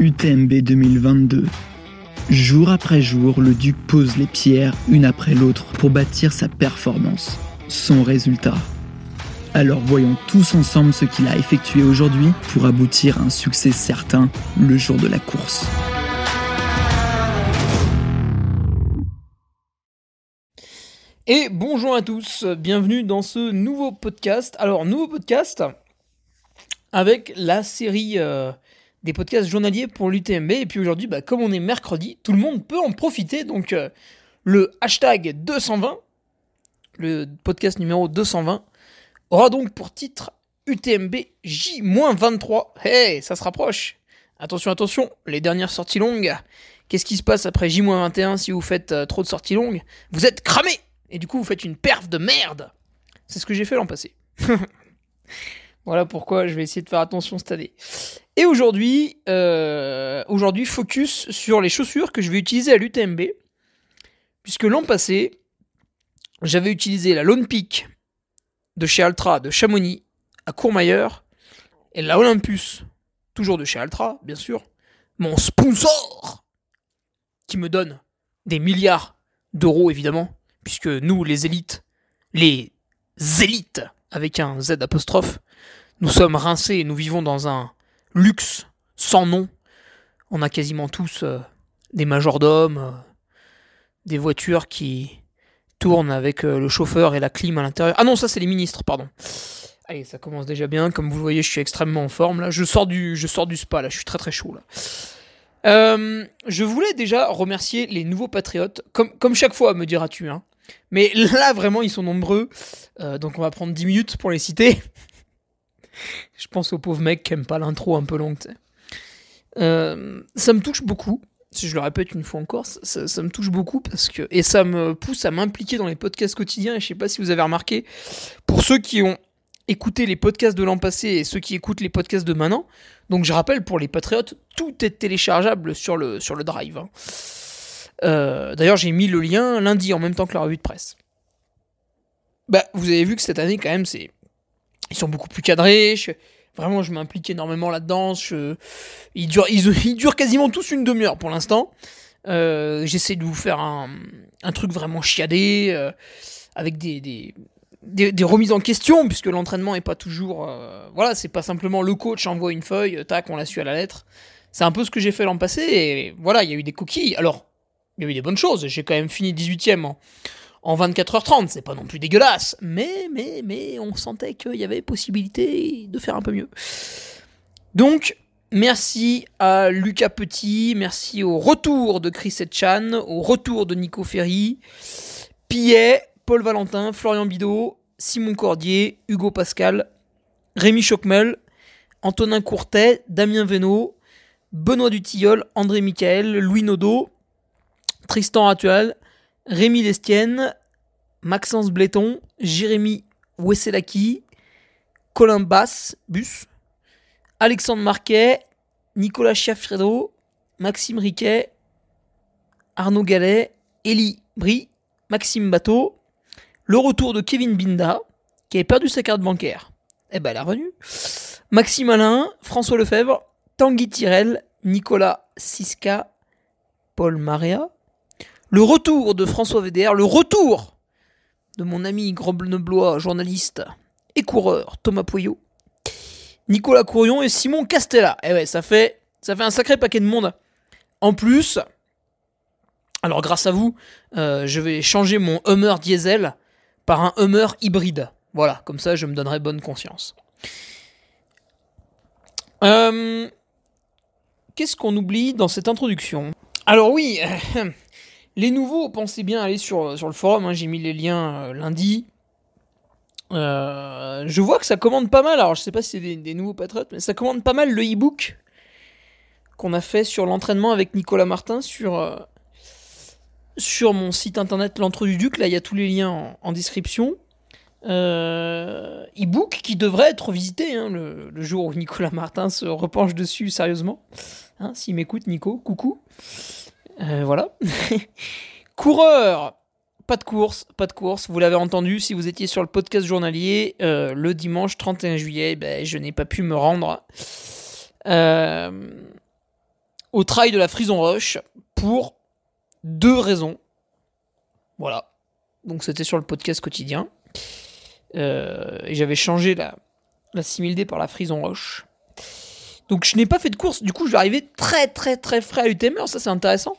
UTMB 2022. Jour après jour, le Duc pose les pierres une après l'autre pour bâtir sa performance, son résultat. Alors voyons tous ensemble ce qu'il a effectué aujourd'hui pour aboutir à un succès certain le jour de la course. Et bonjour à tous, bienvenue dans ce nouveau podcast. Alors, nouveau podcast avec la série euh, des podcasts journaliers pour l'UTMB. Et puis aujourd'hui, bah, comme on est mercredi, tout le monde peut en profiter. Donc, euh, le hashtag 220, le podcast numéro 220, aura donc pour titre UTMB J-23. Hey, ça se rapproche. Attention, attention, les dernières sorties longues. Qu'est-ce qui se passe après J-21 si vous faites euh, trop de sorties longues? Vous êtes cramé Et du coup, vous faites une perf de merde. C'est ce que j'ai fait l'an passé. voilà pourquoi je vais essayer de faire attention cette année. Et aujourd'hui, euh, aujourd'hui, focus sur les chaussures que je vais utiliser à l'UTMB. Puisque l'an passé, j'avais utilisé la Lone Peak de chez Altra de Chamonix à Courmayeur et la Olympus, toujours de chez Altra, bien sûr, mon sponsor qui me donne des milliards d'euros évidemment, puisque nous les élites, les élites avec un Z apostrophe, nous sommes rincés et nous vivons dans un luxe sans nom. On a quasiment tous euh, des majordomes, euh, des voitures qui tournent avec euh, le chauffeur et la clim à l'intérieur. Ah non, ça c'est les ministres, pardon. Allez, ça commence déjà bien. Comme vous le voyez, je suis extrêmement en forme là. Je sors du, je sors du spa là. Je suis très très chaud là. Je voulais déjà remercier les nouveaux patriotes, comme, comme chaque fois, me diras-tu. Hein. Mais là, vraiment, ils sont nombreux. Donc, on va prendre 10 minutes pour les citer. Je pense aux pauvres mecs qui aiment pas l'intro un peu longue. Euh, ça me touche beaucoup. Si je le répète une fois encore, ça, me touche beaucoup parce que et ça me pousse à m'impliquer dans les podcasts quotidiens. Et je sais pas si vous avez remarqué, pour ceux qui ont écouté les podcasts de l'an passé et ceux qui écoutent les podcasts de maintenant, donc je rappelle pour les patriotes, tout est téléchargeable sur le, sur le drive. Hein. Euh, D'ailleurs, j'ai mis le lien lundi en même temps que la revue de presse. Bah, vous avez vu que cette année, quand même, c'est. Ils sont beaucoup plus cadrés. Vraiment, je m'implique énormément là-dedans. Ils, durent, quasiment tous une demi-heure pour l'instant. Euh, J'essaie de vous faire un, truc vraiment chiadé, euh, avec des, remises en question, puisque l'entraînement est pas toujours. Euh, voilà, c'est pas simplement le coach envoie une feuille, tac, on l'a su à la lettre. C'est un peu ce que j'ai fait l'an passé, et voilà, il y a eu des coquilles. Alors, il y a eu des bonnes choses. J'ai quand même fini 18ème en, en 24h30, c'est pas non plus dégueulasse, mais, mais, mais on sentait qu'il y avait possibilité de faire un peu mieux. Donc, merci à Lucas Petit, merci au retour de Chris Etchan, au retour de Nico Ferry, Pillet, Paul Valentin, Florian Bidot, Simon Cordier, Hugo Pascal, Rémi Chocmel, Antonin Courtet, Damien Venot, Benoît Dutilleul, André Michael, Louis Nodo, Tristan Ratual, Rémi Lestienne, Maxence Bléton, Jérémy Wesselaki, Colin Bass, Bus, Alexandre Marquet, Nicolas Chiafredo, Maxime Riquet, Arnaud Gallet, Elie Brie, Maxime Bateau, le retour de Kevin Binda, qui avait perdu sa carte bancaire. Eh ben, elle est revenue. Maxime Alain, François Lefebvre, Tanguy Tirel, Nicolas Siska, Paul Marea, le retour de François VDR, le retour de mon ami grenoblois, journaliste et coureur Thomas Poyot, Nicolas Courion et Simon Castella. Et ouais, ça fait, ça fait un sacré paquet de monde. En plus, alors grâce à vous, euh, je vais changer mon Hummer diesel par un Hummer hybride. Voilà, comme ça je me donnerai bonne conscience. Euh, Qu'est-ce qu'on oublie dans cette introduction? Alors oui, les nouveaux, pensez bien aller sur, sur le forum, hein, j'ai mis les liens euh, lundi. Euh, je vois que ça commande pas mal, alors je sais pas si c'est des, nouveaux patriotes, mais ça commande pas mal le e-book qu'on a fait sur l'entraînement avec Nicolas Martin sur, euh, sur mon site internet L'Entre du Duc, là il y a tous les liens en, description. Euh, e-book qui devrait être visité hein, le, le, jour où Nicolas Martin se repenche dessus sérieusement. Hein, S'il m'écoute, Nico, coucou. Euh, voilà. Coureur, pas de course, pas de course. Vous l'avez entendu, si vous étiez sur le podcast journalier, euh, le dimanche 31 juillet, ben, je n'ai pas pu me rendre. Euh, au trail de la Frison Rush pour deux raisons. Voilà. Donc c'était sur le podcast quotidien. Et j'avais changé la, la 6000D par la Frison Roche. Donc je n'ai pas fait de course, du coup je vais arriver très très très frais à l'UTM, alors ça c'est intéressant.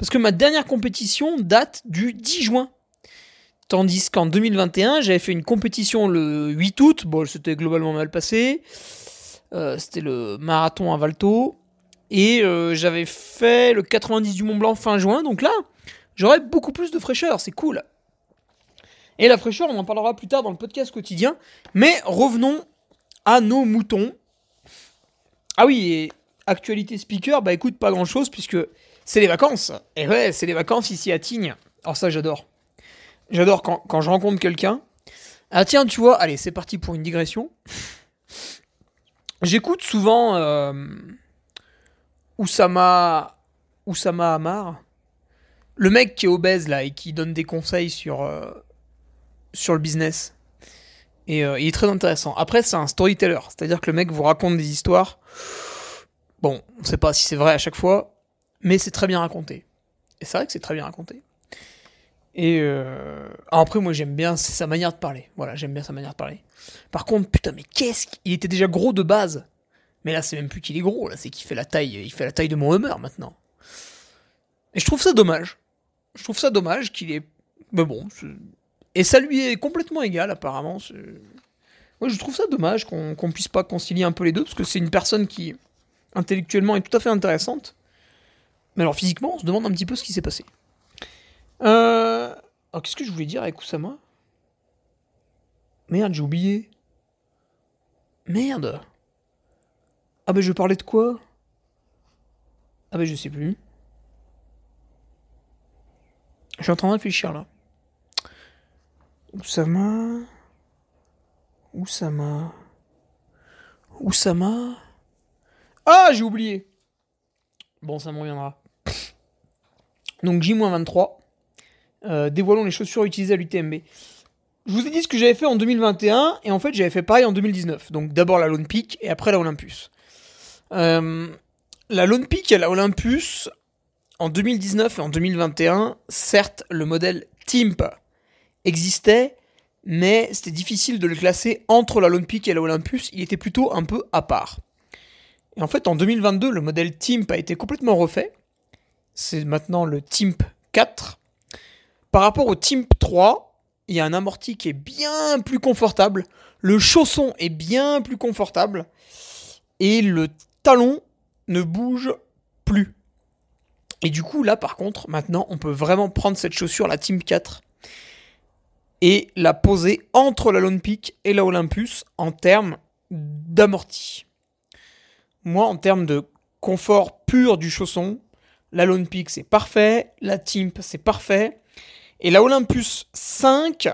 Parce que ma dernière compétition date du 10 juin. Tandis qu'en 2021, j'avais fait une compétition le 8 août, bon c'était globalement mal passé. Euh, c'était le marathon à Valto. Et euh, j'avais fait le 90 du Mont Blanc fin juin, donc là, j'aurais beaucoup plus de fraîcheur, c'est cool. Et la fraîcheur, on en parlera plus tard dans le podcast quotidien. Mais revenons à nos moutons. Ah oui, et actualité speaker, bah écoute, pas grand chose puisque c'est les vacances. Et ouais, c'est les vacances ici à Tignes. Alors ça, j'adore. J'adore quand, je rencontre quelqu'un. Ah tiens, tu vois, allez, c'est parti pour une digression. J'écoute souvent euh, Oussama, Oussama Amar, le mec qui est obèse là et qui donne des conseils sur, euh, sur le business. Et euh, il est très intéressant. Après, c'est un storyteller, c'est-à-dire que le mec vous raconte des histoires. Bon, on ne sait pas si c'est vrai à chaque fois, mais c'est très bien raconté. Et c'est vrai que c'est très bien raconté. Et euh... après, moi j'aime bien sa manière de parler. Voilà, j'aime bien sa manière de parler. Par contre, putain, mais qu'est-ce qu'il était déjà gros de base. Mais là, c'est même plus qu'il est gros, là, c'est qu'il fait la taille, il fait la taille de mon Hummer maintenant. Et je trouve ça dommage. Je trouve ça dommage qu'il est. Mais bon, et ça lui est complètement égal, apparemment. Moi, je trouve ça dommage qu'on ne puisse pas concilier un peu les deux, parce que c'est une personne qui, intellectuellement, est tout à fait intéressante. Mais alors, physiquement, on se demande un petit peu ce qui s'est passé. Euh... Alors, qu'est-ce que je voulais dire avec Kusama? Merde, j'ai oublié. Merde. Ah, ben, je parlais de quoi? Ah, ben, je sais plus. Je suis en train de réfléchir, là. Oussama? Oussama? Oussama? Ah, j'ai oublié. Bon, ça me reviendra. Donc J-23. Euh, dévoilons les chaussures utilisées à l'UTMB. Je vous ai dit ce que j'avais fait en 2021 et en fait j'avais fait pareil en 2019. Donc d'abord la Lone Peak et après la Olympus. Euh, la Lone Peak et la Olympus en 2019 et en 2021, certes le modèle TIMP existait, mais c'était difficile de le classer entre la Lone Peak et la Olympus, il était plutôt un peu à part. Et en fait, en 2022, le modèle TIMP a été complètement refait. C'est maintenant le TIMP 4. Par rapport au TIMP 3, il y a un amorti qui est bien plus confortable, le chausson est bien plus confortable, et le talon ne bouge plus. Et du coup, là, par contre, maintenant, on peut vraiment prendre cette chaussure, la TIMP 4, et la poser entre la Lone Peak et la Olympus en termes d'amorti. Moi, en termes de confort pur du chausson, la Lone Peak c'est parfait, la Timp c'est parfait, et la Olympus 5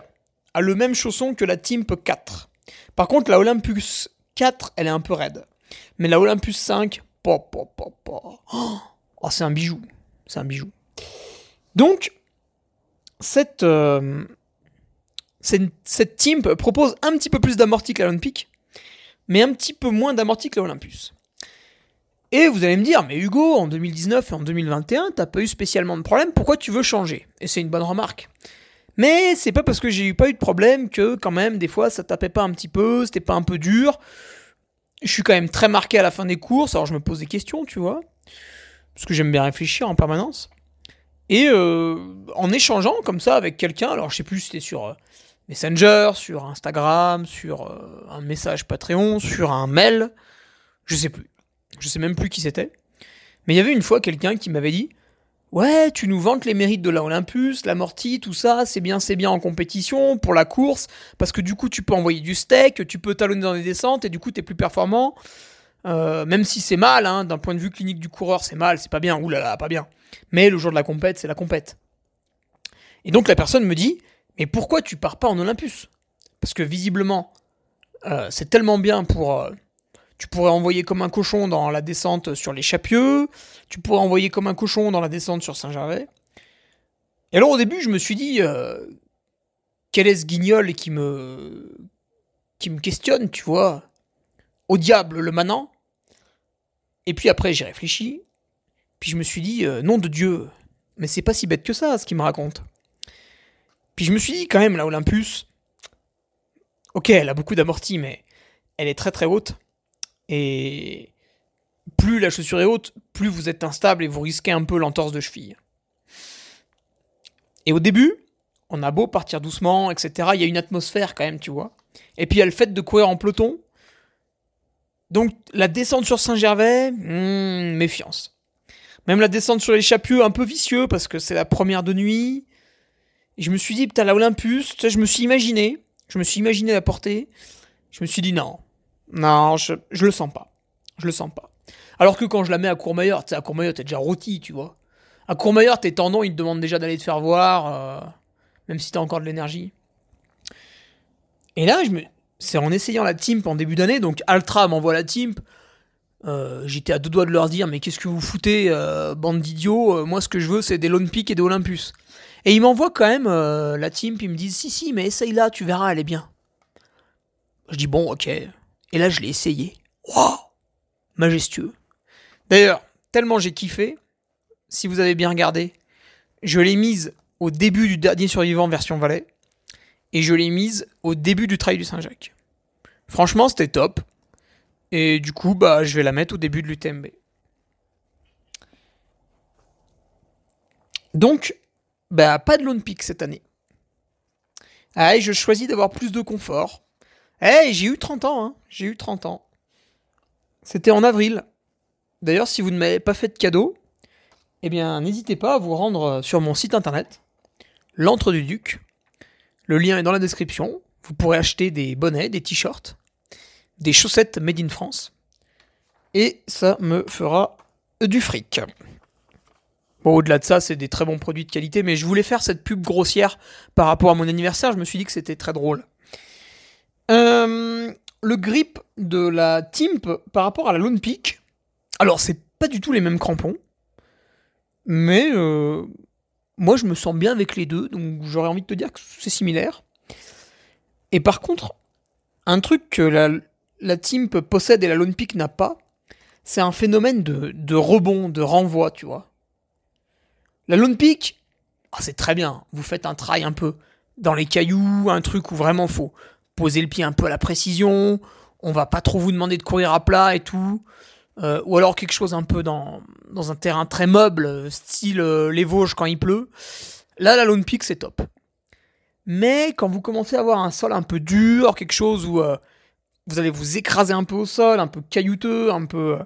a le même chausson que la Timp 4. Par contre, la Olympus 4, elle est un peu raide. Mais la Olympus 5, oh, oh, c'est un bijou. C'est un bijou. Donc, cette, euh, team propose un petit peu plus d'amorti que la Peak, mais un petit peu moins d'amorti que l'Olympus. Et vous allez me dire, mais Hugo, en 2019 et en 2021, t'as pas eu spécialement de problème, pourquoi tu veux changer? Et c'est une bonne remarque. Mais c'est pas parce que j'ai eu pas eu de problème que quand même des fois ça tapait pas un petit peu, c'était pas un peu dur. Je suis quand même très marqué à la fin des courses, alors je me pose des questions, tu vois, parce que j'aime bien réfléchir en permanence. Et euh, en échangeant comme ça avec quelqu'un, alors je sais plus si c'était sur euh, Messenger, sur Instagram, sur euh, un message Patreon, sur un mail. Je sais plus. Je sais même plus qui c'était. Mais il y avait une fois quelqu'un qui m'avait dit Ouais, tu nous vantes les mérites de la Olympus, l'amorti, tout ça, c'est bien, c'est bien en compétition, pour la course, parce que du coup tu peux envoyer du steak, tu peux talonner dans les descentes et du coup tu es plus performant. Euh, même si c'est mal, hein, d'un point de vue clinique du coureur, c'est mal, c'est pas bien, oulala, pas bien. Mais le jour de la compète, c'est la compète. Et donc la personne me dit mais pourquoi tu pars pas en Olympus? Parce que visiblement, euh, c'est tellement bien pour. Euh, tu pourrais envoyer comme un cochon dans la descente sur les Chapieux, tu pourrais envoyer comme un cochon dans la descente sur Saint-Gervais. Et alors au début, je me suis dit, euh, quel est ce guignol qui me, qui me questionne, tu vois? Au diable le manant Et puis après, j'ai réfléchi, Puis je me suis dit, euh, nom de Dieu, mais c'est pas si bête que ça, ce qu'il me raconte. Puis je me suis dit, quand même, la Olympus, ok, elle a beaucoup d'amorti, mais elle est très très haute. Et plus la chaussure est haute, plus vous êtes instable et vous risquez un peu l'entorse de cheville. Et au début, on a beau partir doucement, etc. Il y a une atmosphère quand même, tu vois. Et puis il y a le fait de courir en peloton. Donc la descente sur Saint-Gervais, hmm, méfiance. Même la descente sur les Chapieux, un peu vicieux parce que c'est la première de nuit. Et je me suis dit, putain, la Olympus, je me suis imaginé, je me suis imaginé la porter. Je me suis dit, non, non, je, je le sens pas. Je le sens pas. Alors que quand je la mets à Courmayeur, tu sais, à Courmayeur, t'es déjà rôti, tu vois. À Courmayeur, tes tendons, ils te demandent déjà d'aller te faire voir, euh, même si t'as encore de l'énergie. Et là, je me... c'est en essayant la Timp en début d'année, donc Altra m'envoie la Timp. Euh, J'étais à deux doigts de leur dire, mais qu'est-ce que vous foutez, euh, bande d'idiots Moi, ce que je veux, c'est des Lone Peak et des Olympus. Et ils m'envoient quand même la Timp, ils me disent, si, si, mais essaye là, tu verras, elle est bien. Je dis, bon, ok. Et là, je l'ai essayé. Waouh Majestueux. D'ailleurs, tellement j'ai kiffé, si vous avez bien regardé, je l'ai mise au début du dernier survivant version Valais et je l'ai mise au début du trail du Saint-Jacques. Franchement, c'était top. Et du coup, bah, je vais la mettre au début de l'UTMB. Donc, bah, pas de Lone Peak cette année. Ah, je choisis d'avoir plus de confort. Eh, j'ai eu 30 ans, hein. J'ai eu 30 ans. C'était en avril. D'ailleurs, si vous ne m'avez pas fait de cadeau, eh bien, n'hésitez pas à vous rendre sur mon site internet, l'Entre du Duc. Le lien est dans la description. Vous pourrez acheter des bonnets, des t-shirts, des chaussettes made in France. Et ça me fera du fric. Bon, au-delà de ça, c'est des très bons produits de qualité, mais je voulais faire cette pub grossière par rapport à mon anniversaire. Je me suis dit que c'était très drôle. Euh, le grip de la Timp par rapport à la Lone Peak. Alors, c'est pas du tout les mêmes crampons. Mais euh, moi, je me sens bien avec les deux, donc j'aurais envie de te dire que c'est similaire. Et par contre, un truc que la, Timp possède et la Lone Peak n'a pas, c'est un phénomène de, rebond, de renvoi, tu vois. La Lone Peak, oh, c'est très bien. Vous faites un trail un peu dans les cailloux, un truc où vraiment faut poser le pied un peu à la précision. On va pas trop vous demander de courir à plat et tout. Euh, ou alors quelque chose un peu dans, un terrain très meuble, style euh, les Vosges quand il pleut. Là, la Lone Peak, c'est top. Mais quand vous commencez à avoir un sol un peu dur, quelque chose où euh, vous allez vous écraser un peu au sol, un peu caillouteux, un peu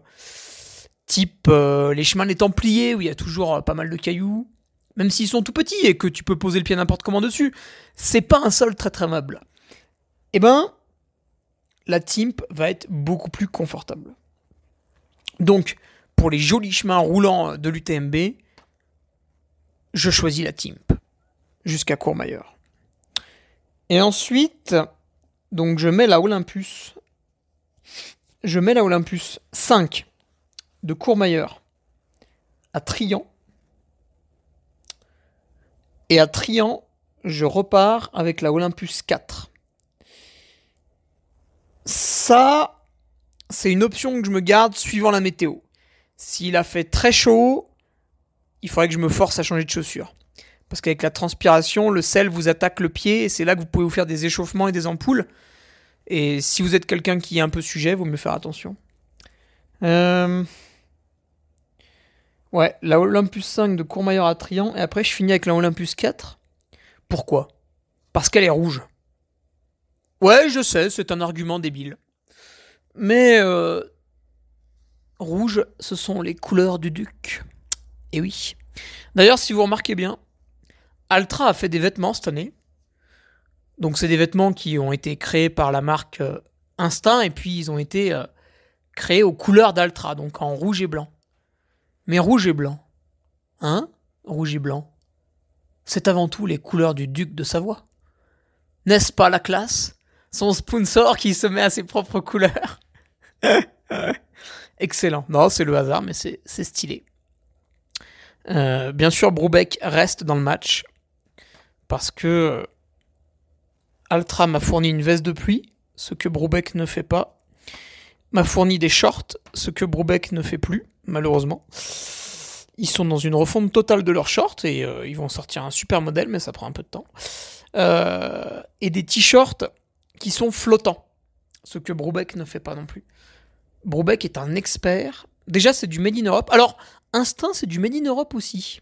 type les chemins des Templiers où il y a toujours pas mal de cailloux, même s'ils sont tout petits et que tu peux poser le pied n'importe comment dessus, c'est pas un sol très très meuble. Eh ben, la Timp va être beaucoup plus confortable. Donc, pour les jolis chemins roulants de l'UTMB, je choisis la Timp jusqu'à Courmayeur. Et ensuite, donc je mets la Olympus. Je mets la Olympus 5 de Courmayeur à Trian. Et à Trian, je repars avec la Olympus 4. Ça, c'est une option que je me garde suivant la météo. S'il a fait très chaud, il faudrait que je me force à changer de chaussures. Parce qu'avec la transpiration, le sel vous attaque le pied et c'est là que vous pouvez vous faire des échauffements et des ampoules. Et si vous êtes quelqu'un qui est un peu sujet, vous me faire attention. Euh... Ouais, la Olympus 5 de Courmayeur à Trian. Et après, je finis avec la Olympus 4. Pourquoi? Parce qu'elle est rouge. Ouais, je sais, c'est un argument débile. Mais euh, rouge, ce sont les couleurs du duc. Et oui. D'ailleurs, si vous remarquez bien, Altra a fait des vêtements cette année. Donc c'est des vêtements qui ont été créés par la marque euh, Instinct et puis ils ont été euh, créés aux couleurs d'Altra, donc en rouge et blanc. Mais rouge et blanc, hein? Rouge et blanc, c'est avant tout les couleurs du duc de Savoie. N'est-ce pas la classe? Son sponsor qui se met à ses propres couleurs. Excellent. Non, c'est le hasard, mais c'est stylé. Euh, bien sûr, Broubeck reste dans le match parce que Altra m'a fourni une veste de pluie, ce que Broubeck ne fait pas. M'a fourni des shorts, ce que Broubeck ne fait plus, malheureusement. ils sont dans une refonte totale de leurs shorts et euh, ils vont sortir un super modèle, mais ça prend un peu de temps. Euh, et des t-shirts qui sont flottants, ce que Brubeck ne fait pas non plus. Brubeck est un expert. Déjà, c'est du Made in Europe. Alors, Instinct, c'est du Made in Europe aussi.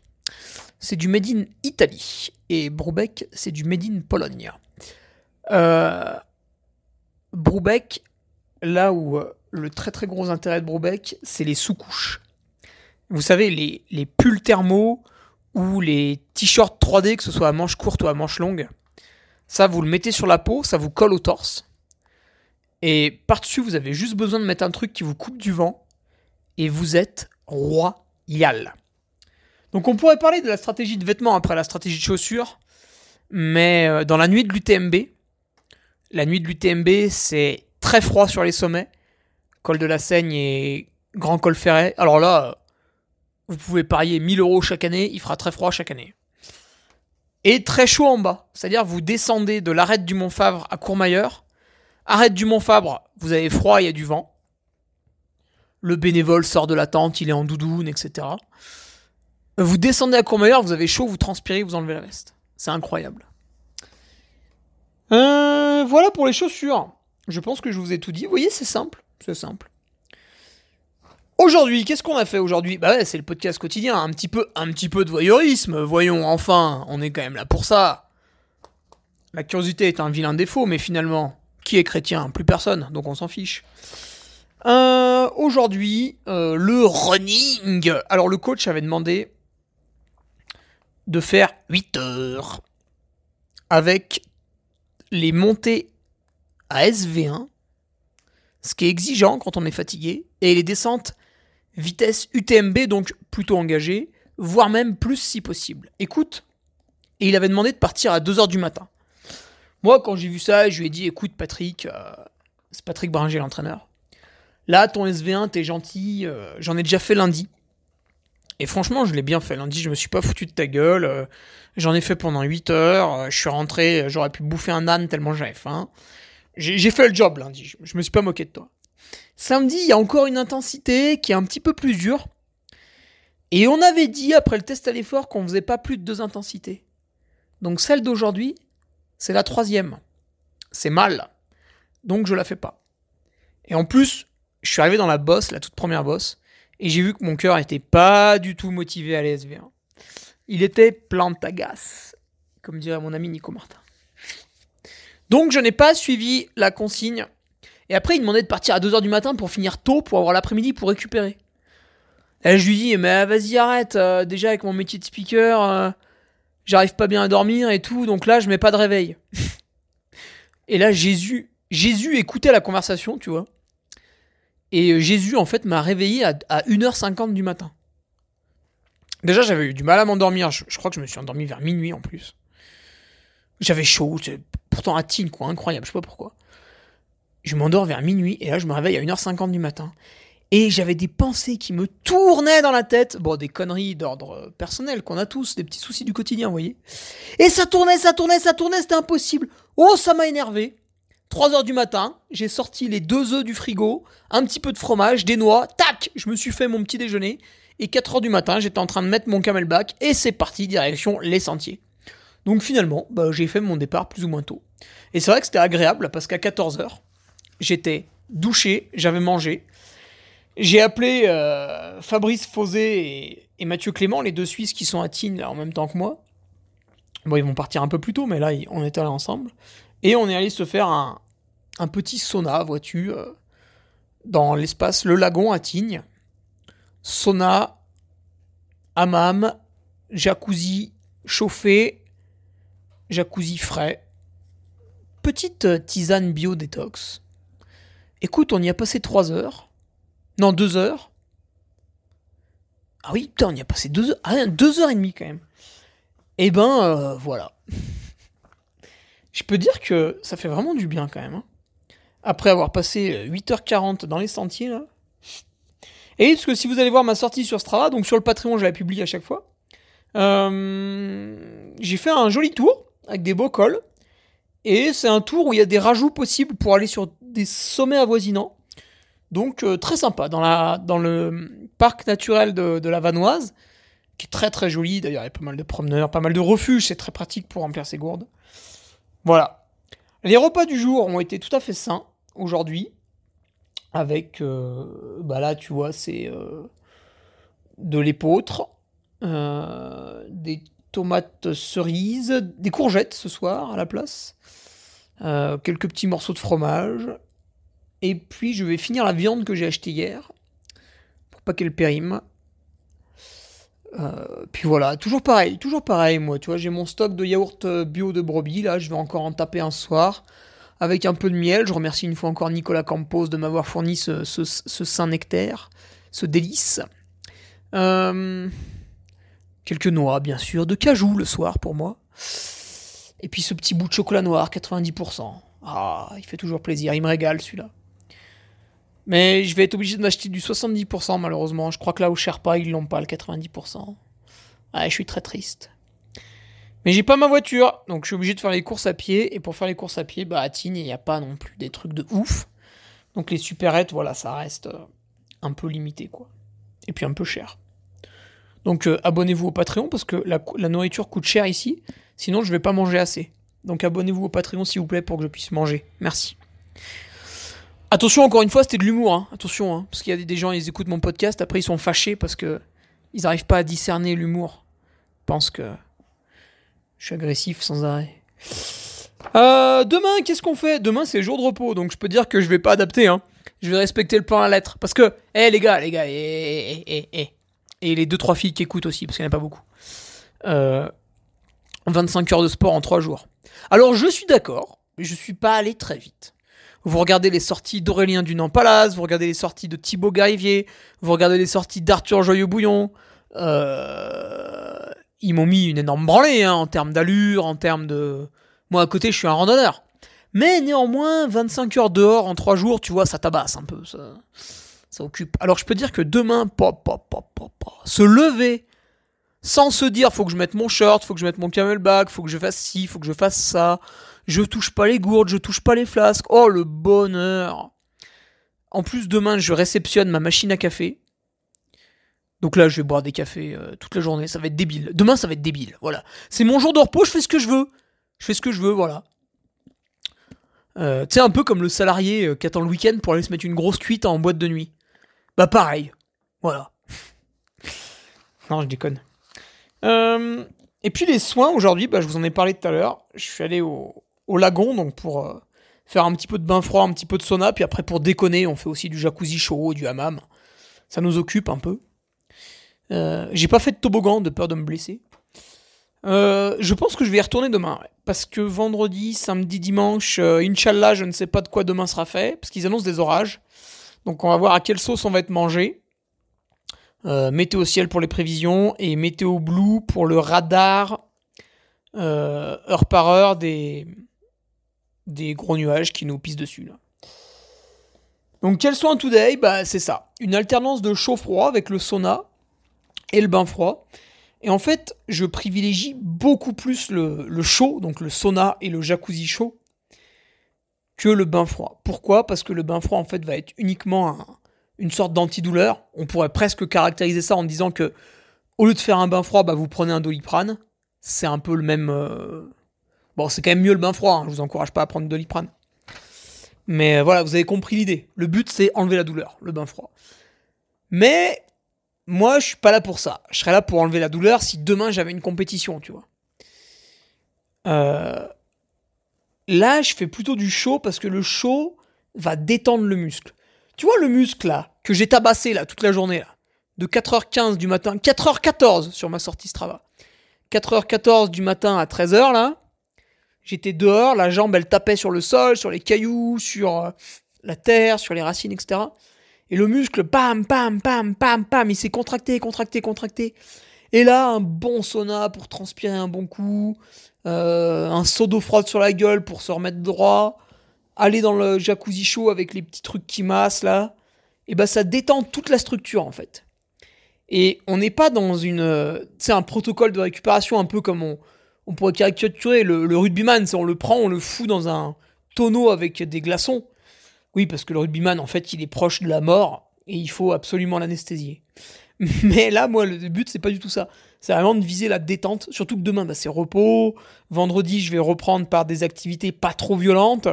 C'est du Made in Italie. Et Brubeck, c'est du Made in Pologne. Euh, Brubeck, là où euh, le très très gros intérêt de Brubeck, c'est les sous-couches. Vous savez, les, les pulls thermaux ou les t-shirts 3D, que ce soit à manche courte ou à manche longue, ça, vous le mettez sur la peau, ça vous colle au torse. Et par-dessus, vous avez juste besoin de mettre un truc qui vous coupe du vent. Et vous êtes royal. Donc on pourrait parler de la stratégie de vêtements après la stratégie de chaussures. Mais euh, dans la nuit de l'UTMB, la nuit de l'UTMB, c'est très froid sur les sommets. Col de la Seigne et Grand Col Ferret. Alors là, vous pouvez parier 1000 euros chaque année, il fera très froid chaque année. Et très chaud en bas. C'est-à-dire vous descendez de l'arête du Mont Favre à Courmayeur. Arrête du Mont Fabre, vous avez froid, il y a du vent. Le bénévole sort de la tente, il est en doudoune, etc. Vous descendez à Courmayeur, vous avez chaud, vous transpirez, vous enlevez la veste. C'est incroyable. Euh, voilà pour les chaussures. Je pense que je vous ai tout dit. Vous voyez, c'est simple. C'est simple. Aujourd'hui, qu'est-ce qu'on a fait aujourd'hui? Bah ouais, c'est le podcast quotidien, un petit peu, un petit peu de voyeurisme. Voyons, enfin, on est quand même là pour ça. La curiosité est un vilain défaut, mais finalement, qui est chrétien? Plus personne, donc on s'en fiche. Euh, aujourd'hui, euh, le running. Alors le coach avait demandé de faire 8 heures avec les montées à SV1, ce qui est exigeant quand on est fatigué, et les descentes vitesse UTMB, donc plutôt engagée, voire même plus si possible. Écoute, et il avait demandé de partir à 2h du matin. Moi, quand j'ai vu ça, je lui ai dit, écoute Patrick, euh, c'est Patrick Bringer l'entraîneur. Là, ton SV1, t'es gentil, euh, j'en ai déjà fait lundi. Et franchement, je l'ai bien fait lundi, je me suis pas foutu de ta gueule. euh, j'en ai fait pendant 8 heures, je suis rentré, j'aurais pu bouffer un âne tellement j'avais faim. J'ai j'ai fait le job lundi, je, je me suis pas moqué de toi. Samedi, il y a encore une intensité qui est un petit peu plus dure. Et on avait dit après le test à l'effort qu'on faisait pas plus de deux intensités. Donc celle d'aujourd'hui, c'est la troisième. C'est mal. Donc je la fais pas. Et en plus, je suis arrivé dans la bosse, la toute première bosse, et j'ai vu que mon cœur était pas du tout motivé à l'ESV1. Il était plein de tagasse, comme dirait mon ami Nico Martin. Donc je n'ai pas suivi la consigne. Et après, il demandait de partir à 2h du matin pour finir tôt, pour avoir l'après-midi pour récupérer. Et je lui dis, mais vas-y, arrête. euh, déjà, avec mon métier de speaker, euh, j'arrive pas bien à dormir et tout, donc là, je mets pas de réveil. et là, Jésus, Jésus écoutait la conversation, tu vois. Et euh, Jésus, en fait, m'a réveillé à, à 1h50 du matin. Déjà, j'avais eu du mal à m'endormir. Je, crois que je me suis endormi vers minuit en plus. J'avais chaud, pourtant à quoi, incroyable, je sais pas pourquoi. Je m'endors vers minuit et là, je me réveille à 1h50 du matin. Et j'avais des pensées qui me tournaient dans la tête. Bon, des conneries d'ordre personnel qu'on a tous, des petits soucis du quotidien, vous voyez. Et ça tournait, ça tournait, ça tournait, c'était impossible. Oh, ça m'a énervé. 3 heures du matin, j'ai sorti les deux œufs du frigo, un petit peu de fromage, des noix, tac, je me suis fait mon petit déjeuner. Et 4 heures du matin, j'étais en train de mettre mon camelback et c'est parti, direction les sentiers. Donc finalement, bah, j'ai fait mon départ plus ou moins tôt. Et c'est vrai que c'était agréable parce qu'à 14 heures, j'étais douché, j'avais mangé. J'ai appelé euh, Fabrice Fauzet et, Mathieu Clément, les deux Suisses qui sont à Tignes en même temps que moi. Bon, ils vont partir un peu plus tôt, mais là, on était là ensemble. Et on est allé se faire un, petit sauna, vois-tu, euh, dans l'espace Le Lagon à Tignes. Sauna, hammam, jacuzzi chauffé, jacuzzi frais, petite euh, tisane bio détox. Écoute, on y a passé 3 heures. Non, 2 heures. Ah oui, putain, on y a passé 2 heures. Ah, 2 heures et demie quand même. Et ben, euh, voilà. Je peux dire que ça fait vraiment du bien quand même. hein. Après avoir passé euh, 8h40 dans les sentiers, là. Et parce que si vous allez voir ma sortie sur Strava, donc sur le Patreon, je la publie à chaque fois. euh, j'ai fait un joli tour avec des beaux cols. Et c'est un tour où il y a des rajouts possibles pour aller sur des sommets avoisinants. Donc euh, très sympa. Dans, la, dans le parc naturel de, de la Vanoise, qui est très très joli. D'ailleurs, il y a pas mal de promeneurs, pas mal de refuges, c'est très pratique pour remplir ses gourdes. Voilà. Les repas du jour ont été tout à fait sains aujourd'hui. Avec, euh, bah là, tu vois, c'est euh, de l'épeautre, des tomates cerises, des courgettes ce soir à la place, quelques petits morceaux de fromage. Et puis, je vais finir la viande que j'ai achetée hier, pour pas qu'elle périme. Euh, puis voilà, toujours pareil, toujours pareil, moi, tu vois, j'ai mon stock de yaourt euh, bio de brebis, là, je vais encore en taper un soir, avec un peu de miel, je remercie une fois encore Nicolas Campos de m'avoir fourni ce, ce, saint nectaire, ce délice. Euh, quelques noix, bien sûr, de cajou le soir pour moi. Et puis ce petit bout de chocolat noir, 90%. Ah, il fait toujours plaisir, il me régale celui-là. Mais je vais être obligé d'acheter du 70% malheureusement. Je crois que là au Sherpa, ils l'ont pas le 90%. Ah, je suis très triste. Mais j'ai pas ma voiture, donc je suis obligé de faire les courses à pied. Et pour faire les courses à pied, bah à Tignes, il n'y a pas non plus des trucs de ouf. Donc les supérettes, voilà, ça reste euh, un peu limité, quoi. Et puis un peu cher. Donc euh, abonnez-vous au Patreon parce que la, nourriture coûte cher ici. Sinon, je vais pas manger assez. Donc abonnez-vous au Patreon s'il vous plaît pour que je puisse manger. Merci. Attention, encore une fois, c'était de l'humour. Hein. Attention, hein. parce qu'il y a des gens, ils écoutent mon podcast, après ils sont fâchés parce que ils n'arrivent pas à discerner l'humour. Ils pensent que je suis agressif sans arrêt. Euh, demain, qu'est-ce qu'on fait? Demain, c'est jour de repos, donc je peux dire que je vais pas adapter. Hein. Je vais respecter le plan à la lettre. Parce que, hé les gars, les gars, hé, hé, hé, Et les deux trois filles qui écoutent aussi, parce qu'il n'y en a pas beaucoup. 25 euh, heures de sport en 3 jours. Alors, je suis d'accord, mais je suis pas allé très vite. Vous regardez les sorties d'Aurélien Dunant-Palace, vous regardez les sorties de Thibaut Garivier, vous regardez les sorties d'Arthur Joyeux-Bouillon. Euh, ils m'ont mis une énorme branlée hein, en termes d'allure, en termes de... Moi à côté, je suis un randonneur. Mais néanmoins, 25 heures dehors en 3 jours, tu vois, ça tabasse un peu. Ça, ça occupe. Alors je peux dire que demain, pop, pop, pop, pop, se lever sans se dire faut que je mette mon short, faut que je mette mon camelback, faut que je fasse ci, faut que je fasse ça, je touche pas les gourdes, je touche pas les flasques. Oh le bonheur. En plus demain je réceptionne ma machine à café. Donc là je vais boire des cafés euh, toute la journée, ça va être débile. Demain ça va être débile, voilà. C'est mon jour de repos, je fais ce que je veux. Je fais ce que je veux, voilà. Euh, tu sais, un peu comme le salarié euh, qui attend le week-end pour aller se mettre une grosse cuite en boîte de nuit. Bah pareil, voilà. non, je déconne. et puis les soins aujourd'hui, bah, je vous en ai parlé tout à l'heure. Je suis allé au, au lagon, donc pour euh, faire un petit peu de bain froid, un petit peu de sauna, puis après pour déconner, on fait aussi du jacuzzi chaud, du hammam. Ça nous occupe un peu. Euh, j'ai pas fait de toboggan de peur de me blesser. Euh, je pense que je vais y retourner demain, parce que vendredi, samedi, dimanche, Inch'Allah, je ne sais pas de quoi demain sera fait, parce qu'ils annoncent des orages. Donc on va voir à quelle sauce on va être mangé. météo ciel pour les prévisions et météo blue pour le radar heure par heure des, des gros nuages qui nous pissent dessus. Là. Donc quel soin today Bah c'est ça, une alternance de chaud-froid avec le sauna et le bain froid. Et en fait, je privilégie beaucoup plus le, chaud, donc le sauna et le jacuzzi chaud, que le bain froid. Pourquoi? Parce que le bain froid, en fait, va être uniquement une sorte d'antidouleur. On pourrait presque caractériser ça en disant que, au lieu de faire un bain froid, bah, vous prenez un doliprane. C'est un peu le même, euh, Bon, c'est quand même mieux le bain froid, hein. je vous encourage pas à prendre Doliprane. Mais euh, voilà, vous avez compris l'idée. Le but, c'est enlever la douleur, le bain froid. Mais moi, je suis pas là pour ça. Je serais là pour enlever la douleur si demain j'avais une compétition, tu vois. Euh, là, je fais plutôt du chaud parce que le chaud va détendre le muscle. Tu vois le muscle là, que j'ai tabassé là toute la journée là, de 4h15 du matin, 4h14 sur ma sortie Strava. 4h14 du matin à 13h là, J'étais dehors, la jambe elle tapait sur le sol, sur les cailloux, sur euh, la terre, sur les racines, etc. Et le muscle, pam, pam, pam, pam, pam, il s'est contracté, contracté, contracté. Et là, un bon sauna pour transpirer un bon coup, euh, un seau d'eau froide sur la gueule pour se remettre droit, aller dans le jacuzzi chaud avec les petits trucs qui massent là, et ben ça détend toute la structure en fait. Et on n'est pas dans une, c'est un protocole de récupération un peu comme on, on pourrait caricaturer le, le rugbyman, on le prend, on le fout dans un tonneau avec des glaçons. Oui, parce que le rugbyman, en fait, il est proche de la mort et il faut absolument l'anesthésier. Mais là, moi, le but, c'est pas du tout ça. C'est vraiment de viser la détente. Surtout que demain, bah, c'est repos. Vendredi, je vais reprendre par des activités pas trop violentes.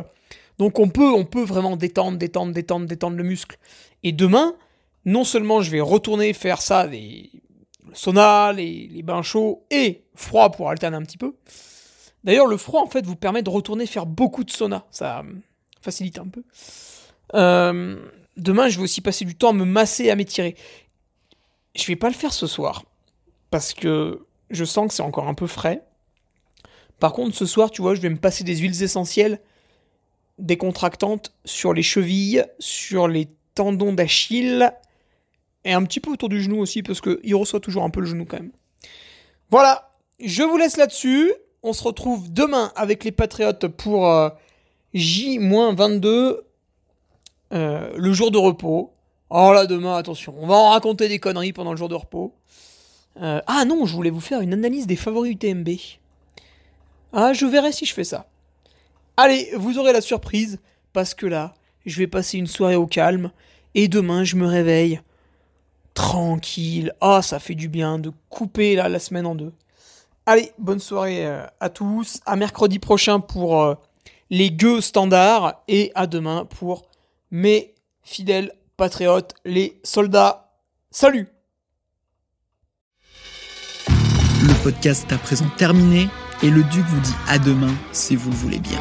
Donc on peut, on peut vraiment détendre, détendre, détendre, détendre le muscle. Et demain, non seulement je vais retourner faire ça, les, le sauna, les, bains chauds et froid pour alterner un petit peu. D'ailleurs, le froid, en fait, vous permet de retourner faire beaucoup de sauna. Ça euh, facilite un peu. Euh, demain, je vais aussi passer du temps à me masser à m'étirer. Je vais pas le faire ce soir. Parce que je sens que c'est encore un peu frais. Par contre, ce soir, tu vois, je vais me passer des huiles essentielles décontractantes sur les chevilles, sur les tendons d'Achille et un petit peu autour du genou aussi parce qu'il reçoit toujours un peu le genou quand même. Voilà, je vous laisse là-dessus. On se retrouve demain avec les Patriotes pour euh, J-22, euh, le jour de repos. Oh là, demain, attention, on va en raconter des conneries pendant le jour de repos. Euh, ah non, je voulais vous faire une analyse des favoris UTMB. Ah, je verrai si je fais ça. Allez, vous aurez la surprise, parce que là, je vais passer une soirée au calme, et demain, je me réveille tranquille. Ah, ça fait du bien de couper là, la semaine en deux. Allez, bonne soirée euh, à tous. À mercredi prochain pour euh, les gueux standards et à demain pour mes fidèles patriotes, les soldats. Salut Le podcast est à présent terminé et le Duc vous dit à demain si vous le voulez bien.